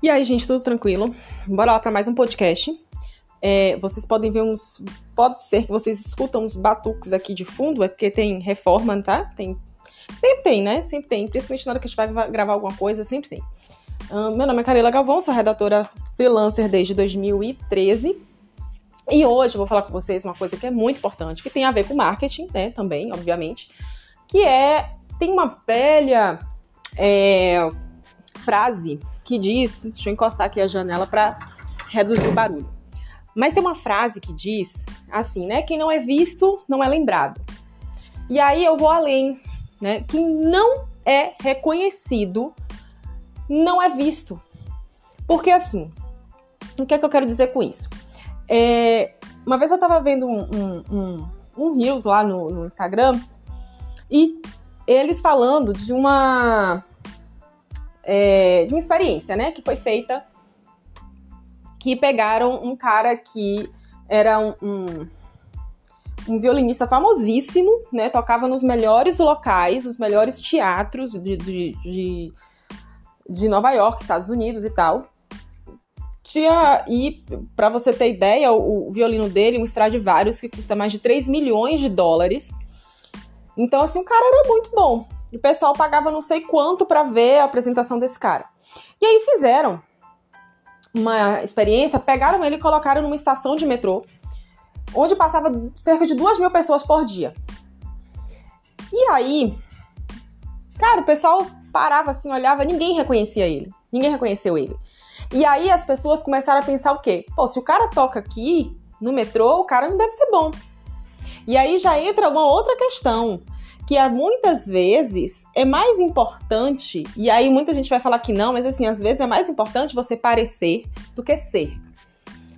E aí, gente, tudo tranquilo? Bora lá para mais um podcast. É, vocês podem ver uns. Pode ser que vocês escutam uns batuques aqui de fundo, é porque tem reforma, tá? Tem. Sempre tem, né? Sempre tem. Principalmente na hora que a gente vai gravar alguma coisa, sempre tem. Uh, meu nome é Carila Galvão, sou redatora freelancer desde 2013. E hoje eu vou falar com vocês uma coisa que é muito importante, que tem a ver com marketing, né? Também, obviamente. Que é. Tem uma velha é, frase que diz, deixa eu encostar aqui a janela para reduzir o barulho. Mas tem uma frase que diz assim, né? Quem não é visto não é lembrado. E aí eu vou além, né? Quem não é reconhecido não é visto. Porque assim, o que é que eu quero dizer com isso? É, uma vez eu tava vendo um, um, um, um Reels lá no, no Instagram e eles falando de uma é, de uma experiência, né, que foi feita, que pegaram um cara que era um, um, um violinista famosíssimo, né, tocava nos melhores locais, nos melhores teatros de, de, de, de Nova York, Estados Unidos e tal. Tinha, e para você ter ideia, o, o, violino dele, um Stradivarius, que custa mais de 3 milhões de dólares. Então, assim, o cara era muito bom. O pessoal pagava não sei quanto para ver a apresentação desse cara. E aí fizeram uma experiência, pegaram ele e colocaram numa estação de metrô, onde passava cerca de duas mil pessoas por dia. E aí, cara, o pessoal parava assim, olhava, ninguém reconhecia ele. Ninguém reconheceu ele. E aí as pessoas começaram a pensar o quê? Pô, se o cara toca aqui no metrô, o cara não deve ser bom. E aí já entra uma outra questão que muitas vezes é mais importante, e aí muita gente vai falar que não, mas assim, às vezes é mais importante você parecer do que ser.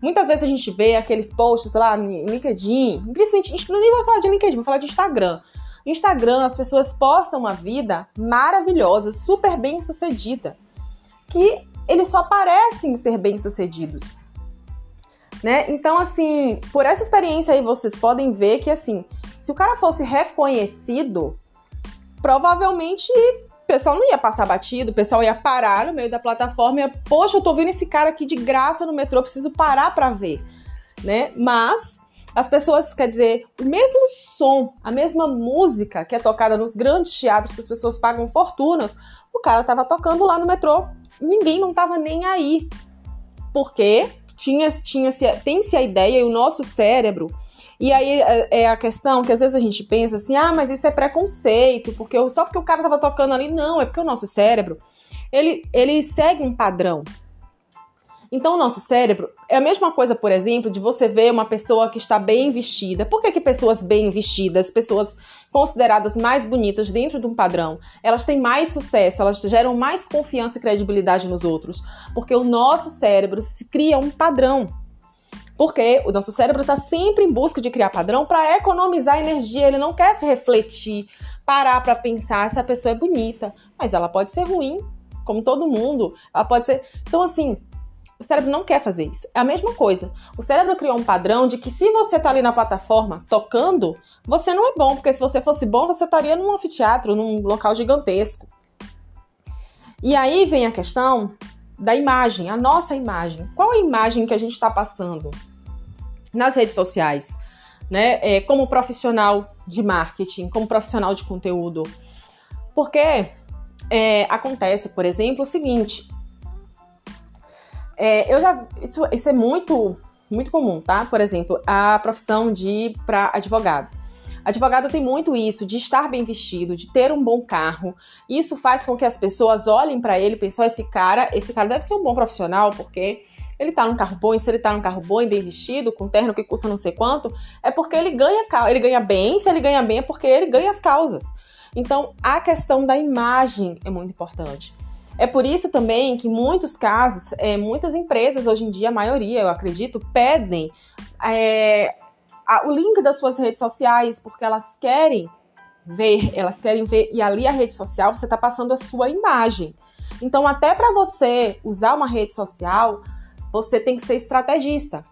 Muitas vezes a gente vê aqueles posts lá no LinkedIn, principalmente, nem vai falar de LinkedIn, vou falar de Instagram. No Instagram, as pessoas postam uma vida maravilhosa, super bem sucedida, que eles só parecem ser bem sucedidos. Né? Então, assim, por essa experiência aí, vocês podem ver que, assim, se o cara fosse reconhecido, provavelmente o pessoal não ia passar batido, o pessoal ia parar no meio da plataforma e ia, poxa, eu tô vendo esse cara aqui de graça no metrô, preciso parar para ver, né? Mas as pessoas, quer dizer, o mesmo som, a mesma música que é tocada nos grandes teatros que as pessoas pagam fortunas, o cara tava tocando lá no metrô, ninguém não tava nem aí. Porque tinha, tinha tem-se a ideia e o nosso cérebro e aí é, é a questão que às vezes a gente pensa assim, ah, mas isso é preconceito, porque eu, só porque o cara tava tocando ali, não, é porque o nosso cérebro, ele, ele segue um padrão. Então, o nosso cérebro é a mesma coisa, por exemplo, de você ver uma pessoa que está bem vestida. Por que, que pessoas bem vestidas, pessoas consideradas mais bonitas dentro de um padrão, elas têm mais sucesso, elas geram mais confiança e credibilidade nos outros? Porque o nosso cérebro se cria um padrão. Porque o nosso cérebro está sempre em busca de criar padrão para economizar energia. Ele não quer refletir, parar para pensar se a pessoa é bonita. Mas ela pode ser ruim, como todo mundo. Ela pode ser. Então, assim, o cérebro não quer fazer isso. É a mesma coisa. O cérebro criou um padrão de que se você tá ali na plataforma tocando, você não é bom, porque se você fosse bom, você estaria num anfiteatro, num local gigantesco. E aí vem a questão da imagem, a nossa imagem. Qual a imagem que a gente está passando nas redes sociais, né? É, como profissional de marketing, como profissional de conteúdo? Porque é, acontece, por exemplo, o seguinte. É, eu já isso, isso é muito muito comum, tá? Por exemplo, a profissão de para advogado. Advogado tem muito isso, de estar bem vestido, de ter um bom carro. Isso faz com que as pessoas olhem para ele e pensem: esse cara, esse cara deve ser um bom profissional, porque ele tá num carro bom, e se ele tá num carro bom e bem vestido, com terno que custa não sei quanto, é porque ele ganha, ele ganha bem, se ele ganha bem é porque ele ganha as causas. Então, a questão da imagem é muito importante. É por isso também que, muitos casos, é, muitas empresas, hoje em dia, a maioria, eu acredito, pedem é, a, o link das suas redes sociais, porque elas querem ver, elas querem ver, e ali a rede social você está passando a sua imagem. Então, até para você usar uma rede social, você tem que ser estrategista.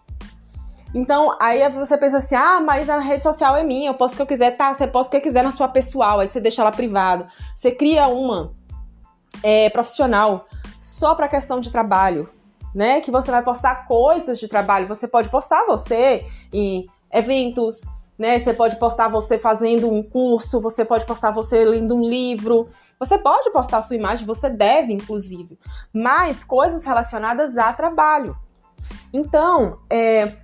Então, aí você pensa assim: ah, mas a rede social é minha, eu posso o que eu quiser. Tá, você posta o que quiser na sua pessoal, aí você deixa ela privado. Você cria uma é, profissional. só para questão de trabalho, né? Que você vai postar coisas de trabalho. Você pode postar você em eventos, né? Você pode postar você fazendo um curso, você pode postar você lendo um livro, você pode postar sua imagem, você deve, inclusive, mas coisas relacionadas a trabalho. Então, é,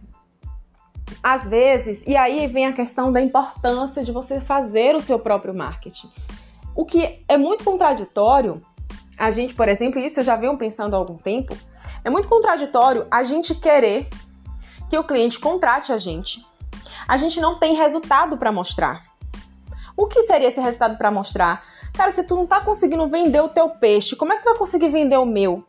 às vezes, e aí vem a questão da importância de você fazer o seu próprio marketing. O que é muito contraditório, a gente, por exemplo, isso eu já venho pensando há algum tempo, é muito contraditório a gente querer que o cliente contrate a gente. A gente não tem resultado para mostrar. O que seria esse resultado para mostrar? Cara, se tu não tá conseguindo vender o teu peixe, como é que tu vai conseguir vender o meu?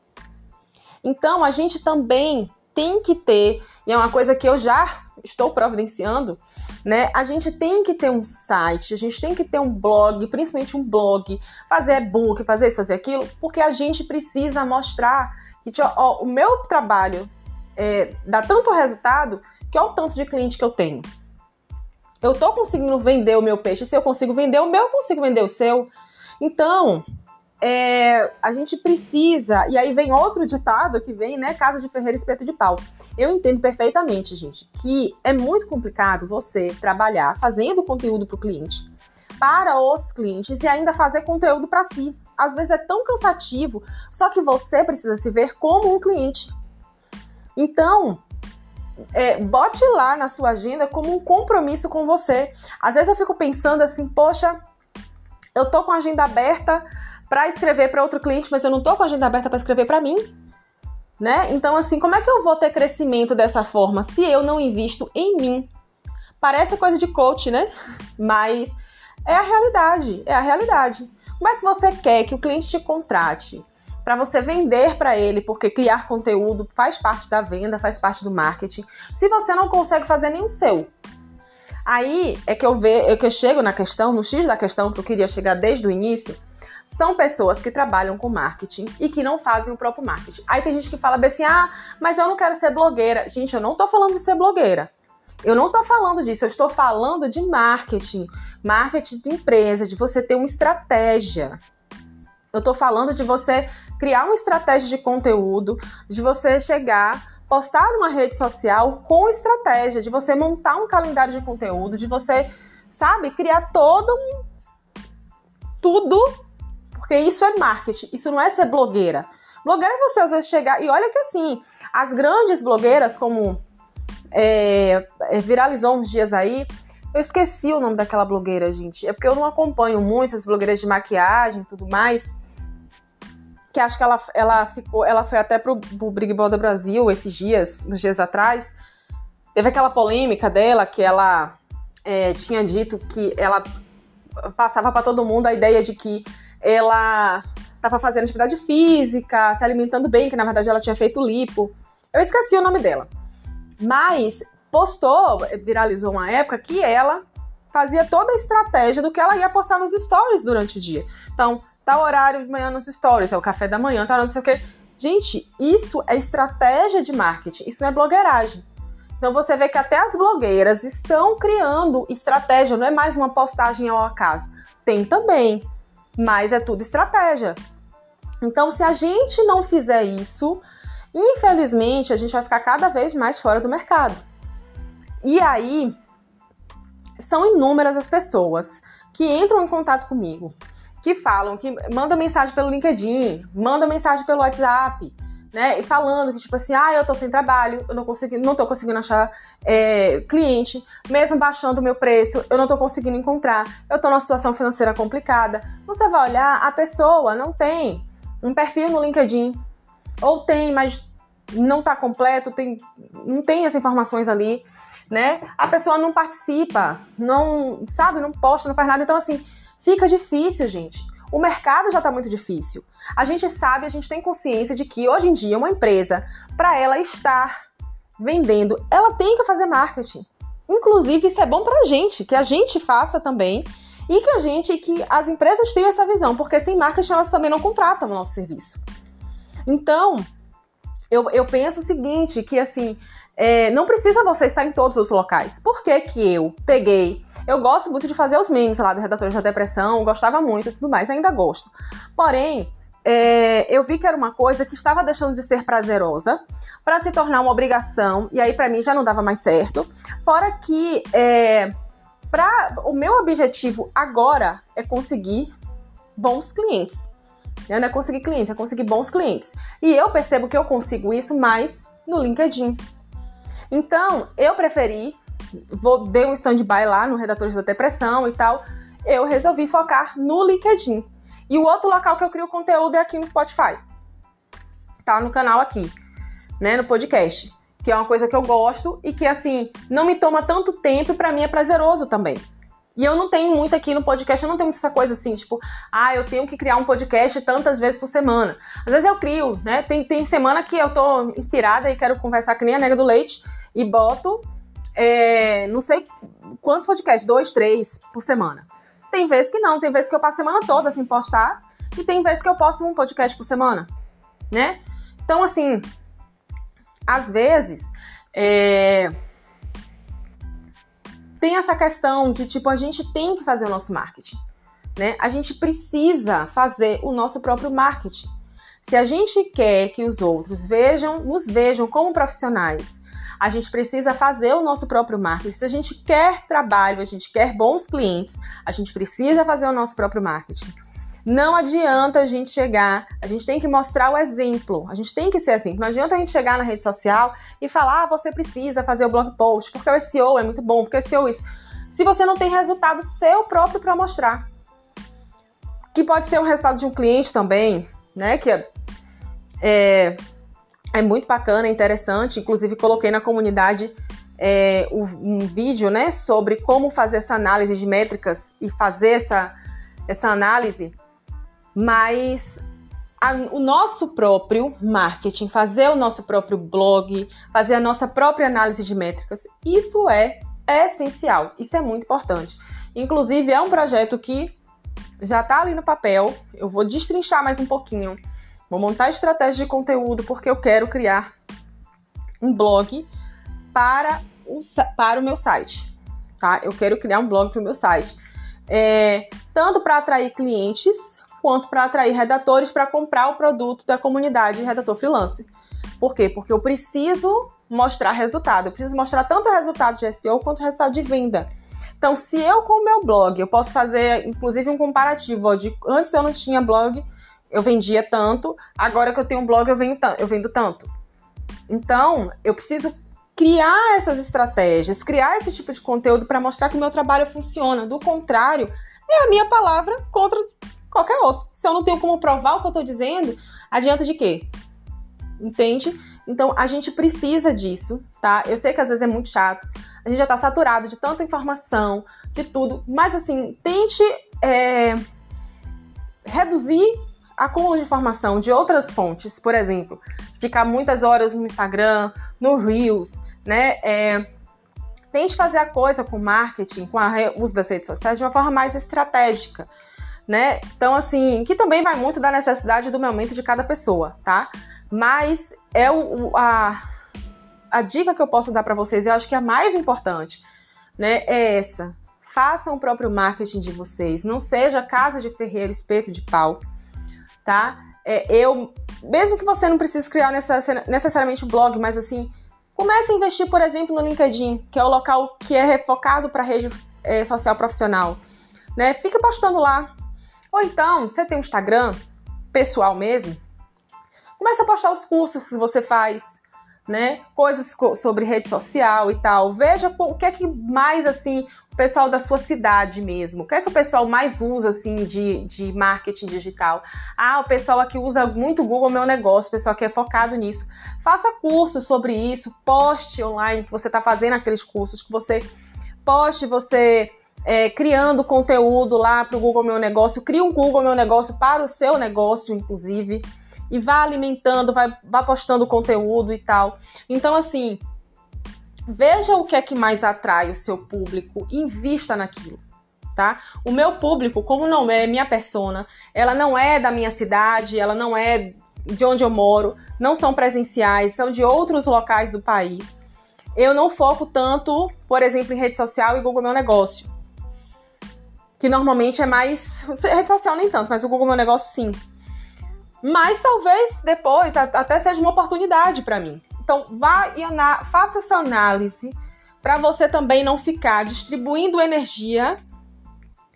Então, a gente também tem que ter, e é uma coisa que eu já estou providenciando, né? A gente tem que ter um site, a gente tem que ter um blog, principalmente um blog, fazer e-book, fazer isso, fazer aquilo, porque a gente precisa mostrar que ó, o meu trabalho é, dá tanto resultado que olha o tanto de cliente que eu tenho. Eu tô conseguindo vender o meu peixe. Se eu consigo vender o meu, eu consigo vender o seu. Então, é, a gente precisa. E aí vem outro ditado que vem, né? Casa de Ferreira Espeto de Pau. Eu entendo perfeitamente, gente, que é muito complicado você trabalhar fazendo conteúdo para o cliente, para os clientes e ainda fazer conteúdo para si. Às vezes é tão cansativo, só que você precisa se ver como um cliente. Então, é, bote lá na sua agenda como um compromisso com você. Às vezes eu fico pensando assim, poxa, eu tô com a agenda aberta para escrever para outro cliente, mas eu não tô com a agenda aberta para escrever para mim, né? Então assim, como é que eu vou ter crescimento dessa forma se eu não invisto em mim? Parece coisa de coach, né? Mas é a realidade, é a realidade. Como é que você quer que o cliente te contrate? Para você vender para ele, porque criar conteúdo faz parte da venda, faz parte do marketing. Se você não consegue fazer nem o seu, Aí é que eu vejo, é que eu chego na questão, no X da questão que eu queria chegar desde o início, são pessoas que trabalham com marketing e que não fazem o próprio marketing. Aí tem gente que fala assim: ah, mas eu não quero ser blogueira. Gente, eu não tô falando de ser blogueira. Eu não tô falando disso, eu estou falando de marketing. Marketing de empresa, de você ter uma estratégia. Eu tô falando de você criar uma estratégia de conteúdo, de você chegar, postar numa rede social com estratégia, de você montar um calendário de conteúdo, de você, sabe, criar todo um tudo porque isso é marketing, isso não é ser blogueira. Blogueira é você às vezes chegar. E olha que assim, as grandes blogueiras, como é, é, viralizou uns dias aí. Eu esqueci o nome daquela blogueira, gente. É porque eu não acompanho muito as blogueiras de maquiagem e tudo mais. Que acho que ela, ela ficou. Ela foi até pro, pro Big Brother Brasil esses dias, uns dias atrás. Teve aquela polêmica dela que ela é, tinha dito que ela passava para todo mundo a ideia de que ela estava fazendo atividade física, se alimentando bem, que na verdade ela tinha feito lipo. Eu esqueci o nome dela. Mas postou, viralizou uma época que ela fazia toda a estratégia do que ela ia postar nos stories durante o dia. Então, tal horário de manhã nos stories, é o café da manhã, tal, não sei o quê. Gente, isso é estratégia de marketing, isso não é blogueiragem. Então você vê que até as blogueiras estão criando estratégia, não é mais uma postagem ao acaso. Tem também, mas é tudo estratégia. Então, se a gente não fizer isso, infelizmente a gente vai ficar cada vez mais fora do mercado. E aí, são inúmeras as pessoas que entram em contato comigo, que falam, que mandam mensagem pelo LinkedIn, mandam mensagem pelo WhatsApp, né? E falando que, tipo assim, ah, eu tô sem trabalho, eu não consigo, não tô conseguindo achar é, cliente, mesmo baixando o meu preço, eu não tô conseguindo encontrar, eu tô numa situação financeira complicada. Você vai olhar, a pessoa não tem um perfil no LinkedIn, ou tem, mas não tá completo, tem, não tem as informações ali, né? A pessoa não participa, não, sabe, não posta, não faz nada. Então, assim, fica difícil, gente. O mercado já está muito difícil. A gente sabe, a gente tem consciência de que hoje em dia uma empresa, para ela estar vendendo, ela tem que fazer marketing. Inclusive, isso é bom para a gente, que a gente faça também e que a gente, que as empresas tenham essa visão, porque sem marketing elas também não contratam o nosso serviço. Então, eu, eu penso o seguinte, que assim, é, não precisa você estar em todos os locais. Por que que eu peguei eu gosto muito de fazer os memes lá do Redatores da Depressão, gostava muito e tudo mais, ainda gosto. Porém, é, eu vi que era uma coisa que estava deixando de ser prazerosa para se tornar uma obrigação, e aí para mim já não dava mais certo. Fora que é, pra, o meu objetivo agora é conseguir bons clientes. Né? Não é conseguir clientes, é conseguir bons clientes. E eu percebo que eu consigo isso mais no LinkedIn. Então, eu preferi, vou dei um stand-by lá no Redatores da Depressão e tal. Eu resolvi focar no LinkedIn. E o outro local que eu crio conteúdo é aqui no Spotify. Tá no canal aqui, né, no podcast, que é uma coisa que eu gosto e que assim, não me toma tanto tempo e para mim é prazeroso também. E eu não tenho muito aqui no podcast, eu não tenho muita essa coisa assim, tipo, ah, eu tenho que criar um podcast tantas vezes por semana. Às vezes eu crio, né? Tem, tem semana que eu tô inspirada e quero conversar que nem a nega do leite e boto, é, não sei quantos podcasts, dois, três por semana. Tem vezes que não, tem vezes que eu passo a semana toda sem postar e tem vezes que eu posto um podcast por semana, né? Então, assim, às vezes, é... tem essa questão de, tipo, a gente tem que fazer o nosso marketing, né? A gente precisa fazer o nosso próprio marketing. Se a gente quer que os outros vejam, nos vejam como profissionais, a gente precisa fazer o nosso próprio marketing. Se a gente quer trabalho, a gente quer bons clientes, a gente precisa fazer o nosso próprio marketing. Não adianta a gente chegar, a gente tem que mostrar o exemplo, a gente tem que ser assim. Não adianta a gente chegar na rede social e falar, ah, você precisa fazer o blog post, porque o SEO é muito bom, porque o SEO é isso. Se você não tem resultado seu próprio para mostrar. Que pode ser o resultado de um cliente também, né? Que é, é é muito bacana, interessante. Inclusive, coloquei na comunidade é, um vídeo né, sobre como fazer essa análise de métricas e fazer essa, essa análise. Mas a, o nosso próprio marketing, fazer o nosso próprio blog, fazer a nossa própria análise de métricas, isso é, é essencial, isso é muito importante. Inclusive, é um projeto que já está ali no papel, eu vou destrinchar mais um pouquinho Vou montar estratégia de conteúdo porque eu quero criar um blog para o, para o meu site, tá? Eu quero criar um blog para o meu site, é, tanto para atrair clientes quanto para atrair redatores para comprar o produto da comunidade Redator Freelancer. Por quê? Porque eu preciso mostrar resultado. Eu preciso mostrar tanto resultado de SEO quanto resultado de venda. Então, se eu com o meu blog, eu posso fazer inclusive um comparativo ó, de antes eu não tinha blog eu vendia tanto, agora que eu tenho um blog eu vendo, eu vendo tanto. Então, eu preciso criar essas estratégias, criar esse tipo de conteúdo para mostrar que o meu trabalho funciona. Do contrário, é a minha palavra contra qualquer outro. Se eu não tenho como provar o que eu estou dizendo, adianta de quê? Entende? Então, a gente precisa disso, tá? Eu sei que às vezes é muito chato. A gente já está saturado de tanta informação, de tudo. Mas, assim, tente é, reduzir acúmulo de informação de outras fontes, por exemplo, ficar muitas horas no Instagram, no Reels, né? É, tente fazer a coisa com marketing, com o uso das redes sociais de uma forma mais estratégica, né? Então, assim, que também vai muito da necessidade do momento de cada pessoa, tá? Mas é o, a, a dica que eu posso dar para vocês, eu acho que é a mais importante, né? É essa. Façam o próprio marketing de vocês. Não seja casa de ferreiro, espeto de pau tá? É, eu, mesmo que você não precise criar necessariamente um blog, mas assim, comece a investir, por exemplo, no LinkedIn, que é o local que é focado para rede é, social profissional, né? Fica postando lá. Ou então, você tem um Instagram pessoal mesmo, comece a postar os cursos que você faz, né? Coisas sobre rede social e tal. Veja o que é que mais assim pessoal da sua cidade mesmo. O que é que o pessoal mais usa assim de, de marketing digital? Ah, o pessoal aqui usa muito Google Meu Negócio, o pessoal que é focado nisso. Faça cursos sobre isso, poste online que você está fazendo aqueles cursos, que você poste você é, criando conteúdo lá para o Google Meu Negócio. Crie um Google Meu Negócio para o seu negócio, inclusive e vá alimentando, vai, vá postando conteúdo e tal. Então, assim, veja o que é que mais atrai o seu público, invista naquilo. Tá? O meu público, como não é minha persona, ela não é da minha cidade, ela não é de onde eu moro, não são presenciais, são de outros locais do país. Eu não foco tanto, por exemplo, em rede social e Google Meu Negócio. Que normalmente é mais. Rede social nem tanto, mas o Google Meu Negócio sim. Mas talvez depois até seja uma oportunidade para mim. Então, vá e faça essa análise para você também não ficar distribuindo energia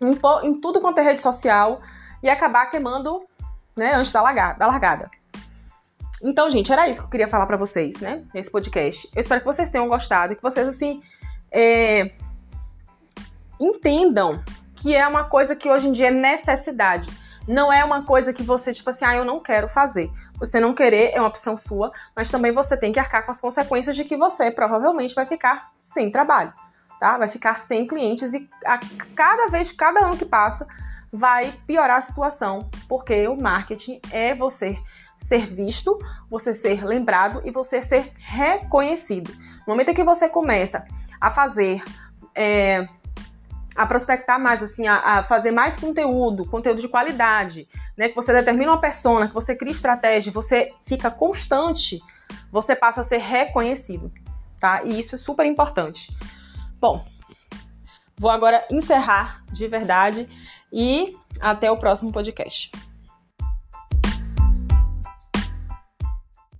em, em, tudo quanto é rede social e acabar queimando né, antes da largada, da largada. Então, gente, era isso que eu queria falar para vocês, né, nesse podcast. Eu espero que vocês tenham gostado e que vocês, assim, é, entendam que é uma coisa que hoje em dia é necessidade. Não é uma coisa que você, tipo assim, ah, eu não quero fazer. Você não querer é uma opção sua, mas também você tem que arcar com as consequências de que você provavelmente vai ficar sem trabalho, tá? Vai ficar sem clientes e a cada vez, cada ano que passa, vai piorar a situação, porque o marketing é você ser visto, você ser lembrado e você ser reconhecido. No momento em que você começa a fazer é, a prospectar mais, assim, a, a, fazer mais conteúdo, conteúdo de qualidade, né? Que você determina uma persona, que você cria estratégia, você fica constante, você passa a ser reconhecido, tá? E isso é super importante. Bom, vou agora encerrar de verdade e até o próximo podcast.